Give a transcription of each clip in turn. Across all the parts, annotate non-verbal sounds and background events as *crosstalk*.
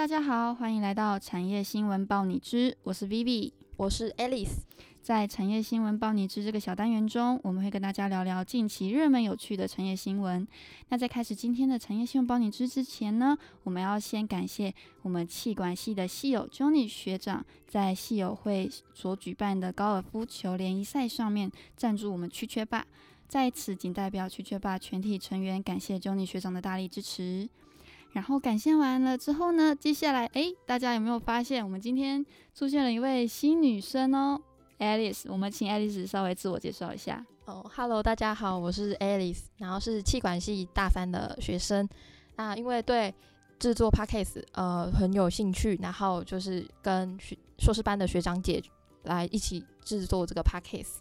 大家好，欢迎来到产业新闻报你知，我是 Vivi，我是 Alice。在产业新闻报你知这个小单元中，我们会跟大家聊聊近期热门有趣的产业新闻。那在开始今天的产业新闻报你知之前呢，我们要先感谢我们气管系的系友 Johnny 学长在系友会所举办的高尔夫球联谊赛上面赞助我们曲缺霸，在此仅代表曲缺霸全体成员感谢 Johnny 学长的大力支持。然后感谢完了之后呢，接下来诶，大家有没有发现我们今天出现了一位新女生哦，Alice。我们请 Alice 稍微自我介绍一下。哦，Hello，大家好，我是 Alice，然后是气管系大三的学生。那因为对制作 Podcast 呃很有兴趣，然后就是跟学硕士班的学长姐来一起制作这个 Podcast。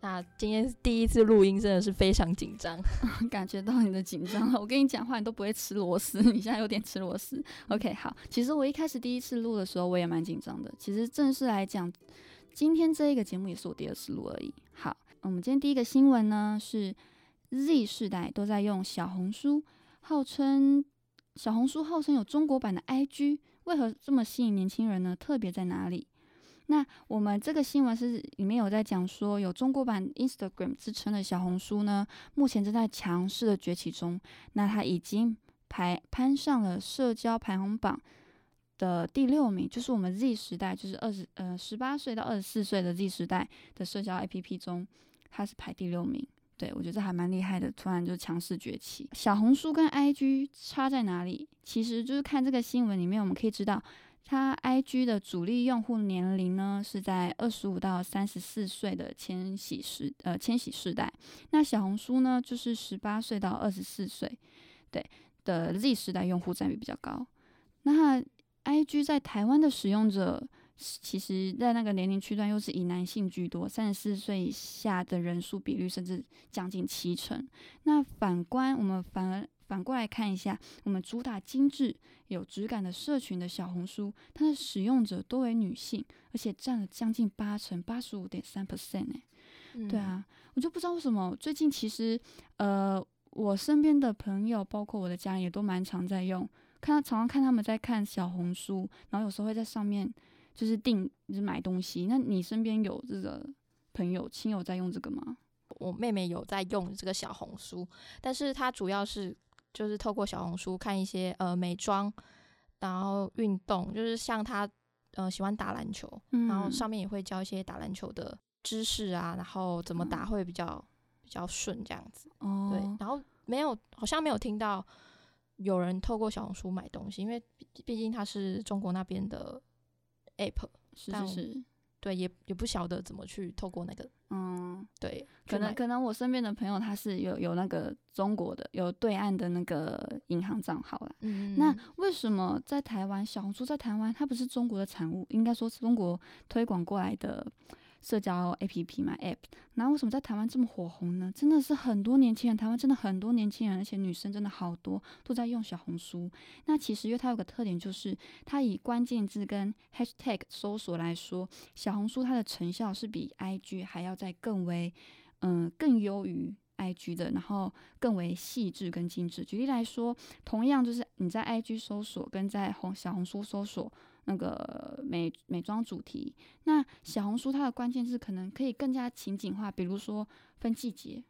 那今天第一次录音，真的是非常紧张，*laughs* 感觉到你的紧张了。我跟你讲话，你都不会吃螺丝，你现在有点吃螺丝。OK，好，其实我一开始第一次录的时候，我也蛮紧张的。其实正式来讲，今天这一个节目也是我第二次录而已。好，我们今天第一个新闻呢是 Z 世代都在用小红书，号称小红书号称有中国版的 IG，为何这么吸引年轻人呢？特别在哪里？那我们这个新闻是里面有在讲说，有中国版 Instagram 之称的小红书呢，目前正在强势的崛起中。那它已经排攀上了社交排行榜的第六名，就是我们 Z 时代，就是二十呃十八岁到二十四岁的 Z 时代的社交 APP 中，它是排第六名。对我觉得这还蛮厉害的，突然就强势崛起。小红书跟 IG 差在哪里？其实就是看这个新闻里面，我们可以知道。它 IG 的主力用户年龄呢是在二十五到三十四岁的千禧时呃千禧世代，那小红书呢就是十八岁到二十四岁，对的 Z 时代用户占比比较高。那 IG 在台湾的使用者，其实在那个年龄区段又是以男性居多，三十四岁以下的人数比率甚至将近七成。那反观我们反而。反过来看一下，我们主打精致有质感的社群的小红书，它的使用者多为女性，而且占了将近八成，八十五点三 percent 哎。对啊，我就不知道为什么最近其实呃，我身边的朋友，包括我的家人，也都蛮常在用，看到常常看他们在看小红书，然后有时候会在上面就是订就是买东西。那你身边有这个朋友亲友在用这个吗？我妹妹有在用这个小红书，但是她主要是。就是透过小红书看一些呃美妆，然后运动，就是像他呃喜欢打篮球，然后上面也会教一些打篮球的知识啊，然后怎么打会比较比较顺这样子。哦，对，然后没有好像没有听到有人透过小红书买东西，因为毕竟它是中国那边的 app，是是是。对，也也不晓得怎么去透过那个，嗯，对，可能可能我身边的朋友他是有有那个中国的有对岸的那个银行账号啦。嗯，那为什么在台湾小红书在台湾它不是中国的产物，应该说是中国推广过来的？社交 A P P 嘛，App，那为什么在台湾这么火红呢？真的是很多年轻人，台湾真的很多年轻人，而且女生真的好多都在用小红书。那其实因为它有个特点，就是它以关键字跟 Hashtag 搜索来说，小红书它的成效是比 I G 还要再更为，嗯，更优于 I G 的，然后更为细致跟精致。举例来说，同样就是你在 I G 搜索跟在红小红书搜索。那个美美妆主题，那小红书它的关键字可能可以更加情景化，比如说分季节，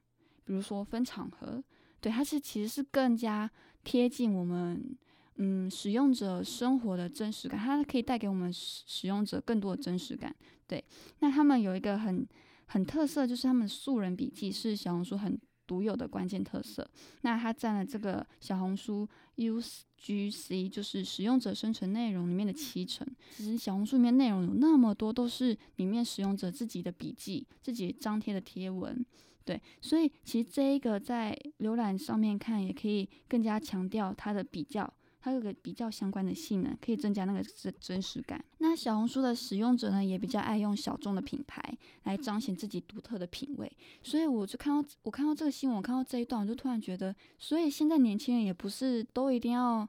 比如说分场合，对，它是其实是更加贴近我们嗯使用者生活的真实感，它可以带给我们使使用者更多的真实感。对，那他们有一个很很特色，就是他们素人笔记是小红书很。独有的关键特色，那它占了这个小红书 UGC，就是使用者生成内容里面的七成。其实小红书里面内容有那么多，都是里面使用者自己的笔记、自己张贴的贴文，对，所以其实这一个在浏览上面看，也可以更加强调它的比较。它有个比较相关的性能，可以增加那个真真实感。那小红书的使用者呢，也比较爱用小众的品牌来彰显自己独特的品味。所以我就看到，我看到这个新闻，我看到这一段，我就突然觉得，所以现在年轻人也不是都一定要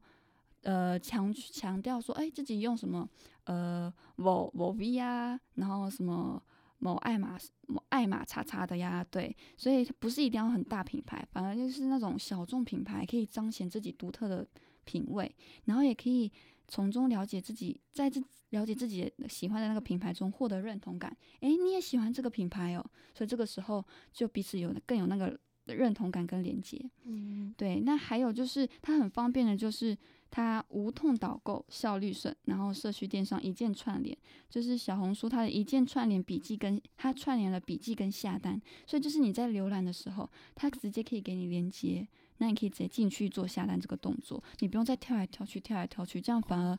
呃强强调说，哎，自己用什么呃某某 V 啊，然后什么某爱马某爱马叉叉的呀，对，所以不是一定要很大品牌，反而就是那种小众品牌，可以彰显自己独特的。品味，然后也可以从中了解自己，在这了解自己喜欢的那个品牌中获得认同感。诶，你也喜欢这个品牌哦，所以这个时候就彼此有更有那个认同感跟连接。嗯，对。那还有就是它很方便的，就是它无痛导购，效率省，然后社区电商一键串联，就是小红书它的一键串联笔记跟它串联了笔记跟下单，所以就是你在浏览的时候，它直接可以给你连接。那你可以直接进去做下单这个动作，你不用再跳来跳去，跳来跳去，这样反而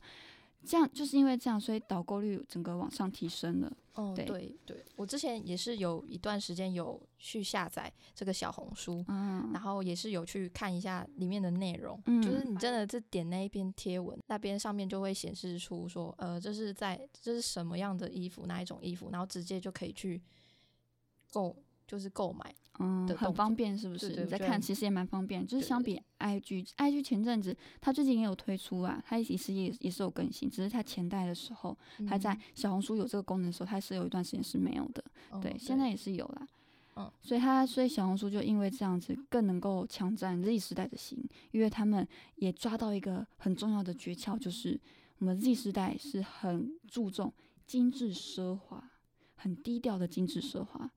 这样就是因为这样，所以导购率整个往上提升了。哦，对对，我之前也是有一段时间有去下载这个小红书，嗯，然后也是有去看一下里面的内容，嗯，就是你真的是点那一篇贴文，那边上面就会显示出说，呃，这是在这是什么样的衣服，哪一种衣服，然后直接就可以去购。就是购买，嗯，很方便，是不是？你在看，其实也蛮方便。就是相比 IG，IG 前阵子它最近也有推出啊，它其实也也是有更新，只是它前代的时候，它在小红书有这个功能的时候，它是有一段时间是没有的。对，现在也是有啦。嗯，所以它所以小红书就因为这样子更能够抢占 Z 时代的心，因为他们也抓到一个很重要的诀窍，就是我们 Z 时代是很注重精致奢华，很低调的精致奢华。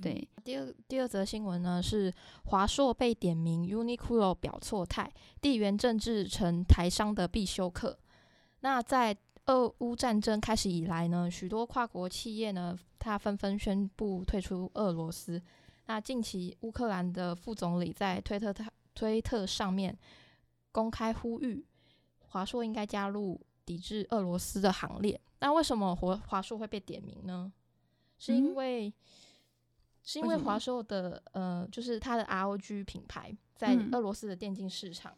对，第二第二则新闻呢是华硕被点名，Uniqlo 表错态，地缘政治成台商的必修课。那在俄乌战争开始以来呢，许多跨国企业呢，它纷纷宣布退出俄罗斯。那近期乌克兰的副总理在推特推特上面公开呼吁，华硕应该加入抵制俄罗斯的行列。那为什么华华硕会被点名呢？是因为是因为华硕的呃，就是它的 ROG 品牌在俄罗斯的电竞市场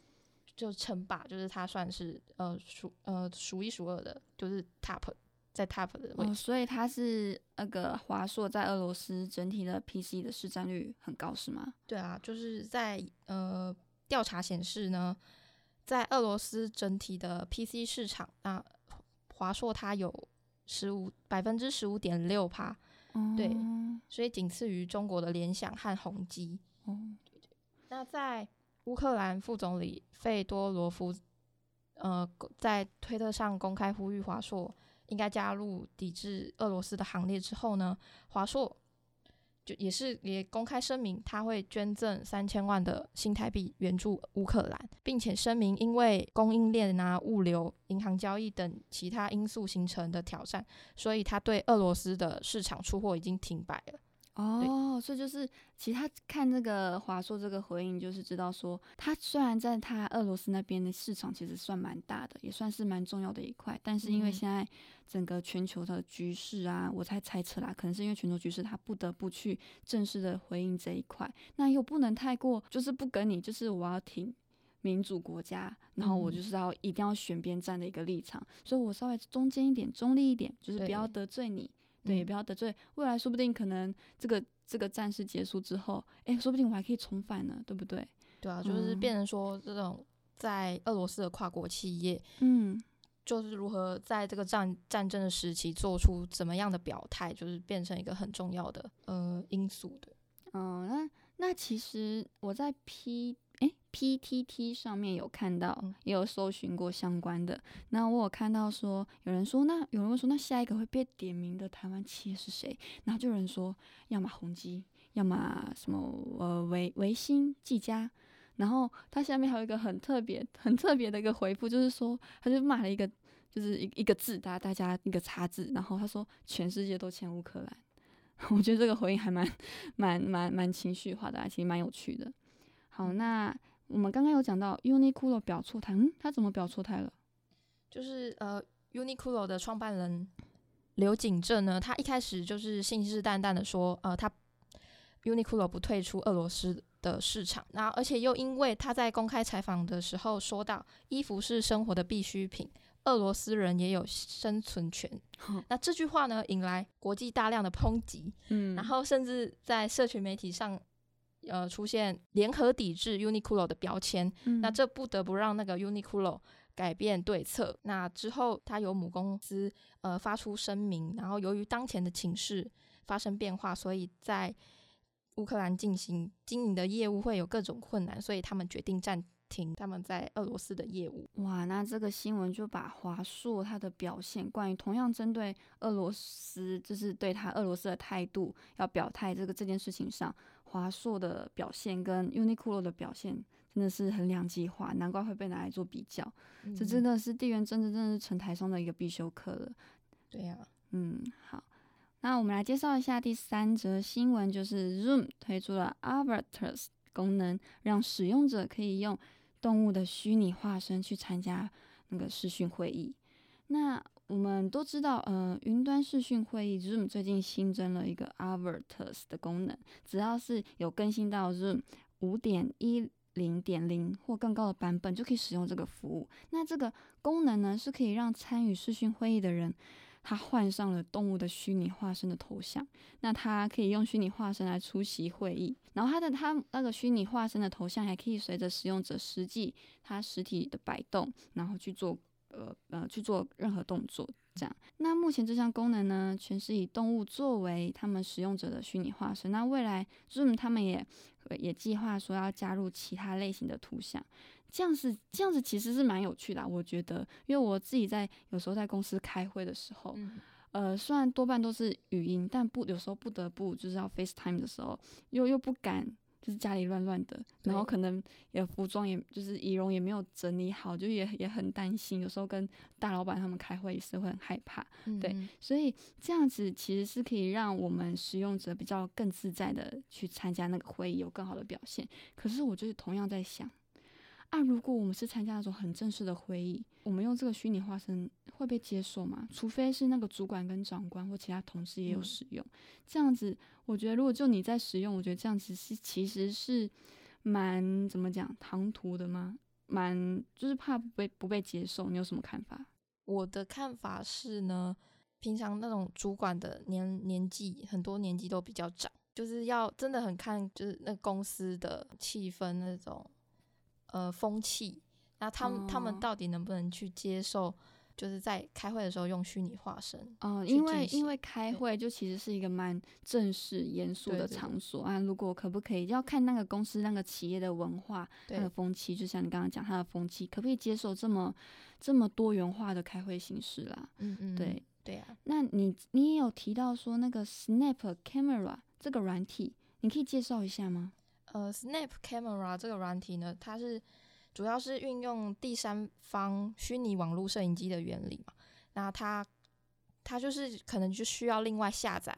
就称霸，就是它算是呃数呃数一数二的，就是 top 在 top 的位置。所以它是那个华硕在俄罗斯整体的 PC 的市占率很高，是吗？对啊，就是在呃调查显示呢，在俄罗斯整体的 PC 市场，那华硕它有十五百分之十五点六趴。对，所以仅次于中国的联想和宏基。哦，那在乌克兰副总理费多罗夫，呃，在推特上公开呼吁华硕应该加入抵制俄罗斯的行列之后呢，华硕。就也是也公开声明，他会捐赠三千万的新台币援助乌克兰，并且声明因为供应链啊、物流、银行交易等其他因素形成的挑战，所以他对俄罗斯的市场出货已经停摆了。哦，所以就是其他看这个华硕这个回应，就是知道说，他虽然在他俄罗斯那边的市场其实算蛮大的，也算是蛮重要的一块，但是因为现在整个全球的局势啊，我才猜测啦，可能是因为全球局势，他不得不去正式的回应这一块，那又不能太过，就是不跟你，就是我要挺民主国家，然后我就是要一定要选边站的一个立场，所以我稍微中间一点，中立一点，就是不要得罪你。对，也不要得罪。未来说不定可能这个这个战事结束之后，哎，说不定我还可以重返呢，对不对？对啊，就是变成说这种在俄罗斯的跨国企业，嗯，就是如何在这个战战争的时期做出怎么样的表态，就是变成一个很重要的呃因素的。嗯，那那其实我在 P。诶 p T T 上面有看到，也有搜寻过相关的。那我有看到说，有人说，那有人问说，那下一个会被点名的台湾企业是谁？然后就有人说，要么宏基，要么什么呃维维新、技嘉。然后他下面还有一个很特别、很特别的一个回复，就是说，他就骂了一个，就是一一个字，大家大家一个叉字。然后他说，全世界都欠乌克兰。*laughs* 我觉得这个回应还蛮蛮蛮蛮情绪化的，其实蛮有趣的。好，那我们刚刚有讲到 Uniqlo 表错态，嗯，他怎么表错态了？就是呃，Uniqlo 的创办人刘景正呢，他一开始就是信誓旦旦的说，呃，他 Uniqlo 不退出俄罗斯的市场，然后而且又因为他在公开采访的时候说到，衣服是生活的必需品，俄罗斯人也有生存权，那这句话呢，引来国际大量的抨击，嗯，然后甚至在社群媒体上。呃，出现联合抵制 Uniqlo 的标签，那这不得不让那个 Uniqlo 改变对策。那之后，他由母公司呃发出声明，然后由于当前的情势发生变化，所以在乌克兰进行经营的业务会有各种困难，所以他们决定暂停他们在俄罗斯的业务。哇，那这个新闻就把华硕它的表现，关于同样针对俄罗斯，就是对他俄罗斯的态度要表态这个这件事情上，华硕的表现跟 Uniqlo 的表现真的是很两极化，难怪会被拿来做比较。这真的是地缘政治，真的是成台上的一个必修课了。对呀，嗯，好。那我们来介绍一下第三则新闻，就是 Zoom 推出了 Avatars 功能，让使用者可以用动物的虚拟化身去参加那个视讯会议。那我们都知道，呃，云端视讯会议 Zoom 最近新增了一个 Avatars 的功能，只要是有更新到 Zoom 五点一零点零或更高的版本，就可以使用这个服务。那这个功能呢，是可以让参与视讯会议的人。他换上了动物的虚拟化身的头像，那他可以用虚拟化身来出席会议，然后他的他那个虚拟化身的头像还可以随着使用者实际他实体的摆动，然后去做呃呃去做任何动作，这样。那目前这项功能呢，全是以动物作为他们使用者的虚拟化身。那未来 Zoom 他们也也计划说要加入其他类型的图像。这样子，这样子其实是蛮有趣的，我觉得，因为我自己在有时候在公司开会的时候，呃，虽然多半都是语音，但不有时候不得不就是要 FaceTime 的时候，又又不敢，就是家里乱乱的，然后可能也服装也就是仪容也没有整理好，就也也很担心，有时候跟大老板他们开会也是会很害怕，对，所以这样子其实是可以让我们使用者比较更自在的去参加那个会议，有更好的表现。可是我就是同样在想。啊，如果我们是参加那种很正式的会议，我们用这个虚拟化身会被接受吗？除非是那个主管跟长官或其他同事也有使用，这样子，我觉得如果就你在使用，我觉得这样子是其实是蛮怎么讲唐突的吗？蛮就是怕不被不被接受，你有什么看法？我的看法是呢，平常那种主管的年年纪很多年纪都比较长，就是要真的很看就是那公司的气氛那种。呃，风气，那他们他们到底能不能去接受？就是在开会的时候用虚拟化身？哦，因为因为开会就其实是一个蛮正式严肃的场所啊。如果可不可以，要看那个公司那个企业的文化、它的风气，就像你刚刚讲，它的风气可不可以接受这么这么多元化的开会形式啦？嗯嗯，对对啊。那你你也有提到说那个 Snap Camera 这个软体，你可以介绍一下吗？呃，Snap Camera 这个软体呢，它是主要是运用第三方虚拟网络摄影机的原理嘛。那它它就是可能就需要另外下载，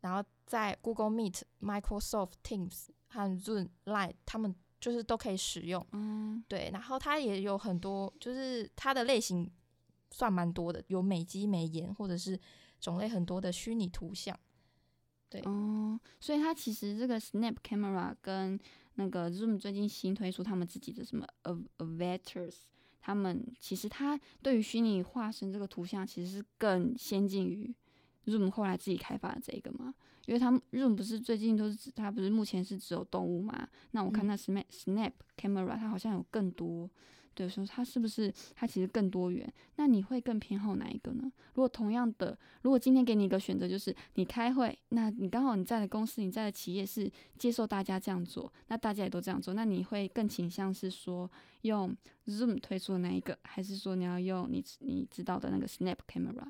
然后在 Google Meet、Microsoft Teams 和 Zoom、Line 他们就是都可以使用。嗯，对。然后它也有很多，就是它的类型算蛮多的，有美肌美颜或者是种类很多的虚拟图像。哦，所以它其实这个 Snap Camera 跟那个 Zoom 最近新推出他们自己的什么 Avatars，他们其实它对于虚拟化身这个图像其实是更先进于 Zoom 后来自己开发的这个嘛，因为他们 Zoom 不是最近都是它不是目前是只有动物嘛，那我看那 Snap Snap Camera 它好像有更多。对，所以它是不是它其实更多元？那你会更偏好哪一个呢？如果同样的，如果今天给你一个选择，就是你开会，那你刚好你在的公司、你在的企业是接受大家这样做，那大家也都这样做，那你会更倾向是说用 Zoom 推出的那一个，还是说你要用你你知道的那个 Snap Camera？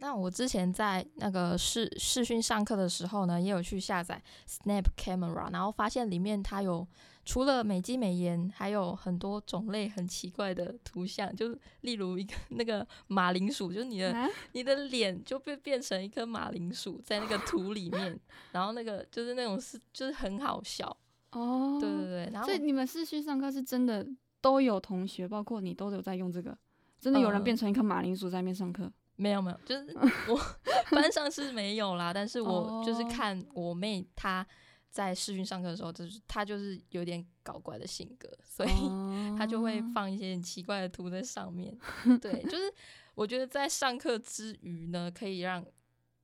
那我之前在那个视视讯上课的时候呢，也有去下载 Snap Camera，然后发现里面它有除了美肌美颜，还有很多种类很奇怪的图像，就例如一个那个马铃薯，就是你的你的脸就被变成一颗马铃薯在那个图里面，*laughs* 然后那个就是那种是就是很好笑哦，对对对，然后所以你们视讯上课是真的都有同学，包括你都有在用这个，真的有人变成一颗马铃薯在那边上课。没有没有，就是 *laughs* 我班上是没有啦，但是我就是看我妹她在视讯上课的时候，就是她就是有点搞怪的性格，所以她就会放一些很奇怪的图在上面。*laughs* 对，就是我觉得在上课之余呢，可以让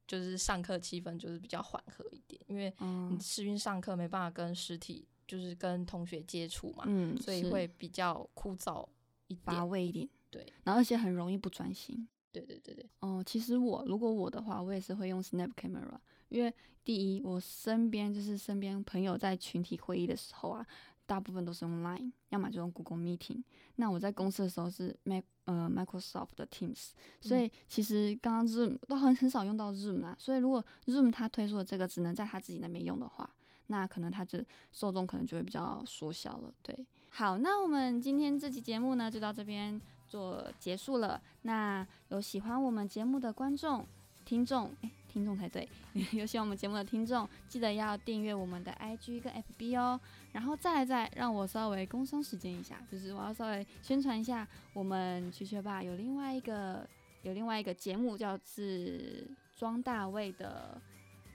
就是上课气氛就是比较缓和一点，因为你视讯上课没办法跟实体就是跟同学接触嘛，嗯，所以会比较枯燥一乏味一点。对，然后而且很容易不专心。对对对对，哦，其实我如果我的话，我也是会用 Snap Camera，因为第一，我身边就是身边朋友在群体会议的时候啊，大部分都是用 Line，要么就用 Google Meeting。那我在公司的时候是 Mac 呃 Microsoft 的 Teams，所以其实刚刚 Zoom 都很很少用到 Zoom 啦。所以如果 Zoom 它推出的这个只能在他自己那边用的话，那可能它就受众可能就会比较缩小了。对，好，那我们今天这期节目呢就到这边做结束了。那有喜欢我们节目的观众、听众，诶听众才对。有喜欢我们节目的听众，记得要订阅我们的 IG 跟 FB 哦。然后再来再让我稍微工商时间一下，就是我要稍微宣传一下，我们曲学吧有另外一个有另外一个节目，叫是庄大卫的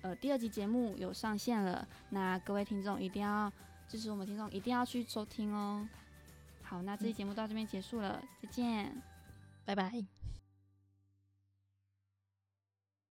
呃第二集节目有上线了。那各位听众一定要支持我们听众，一定要去收听哦。好，那这期节目到这边结束了，再见，拜拜。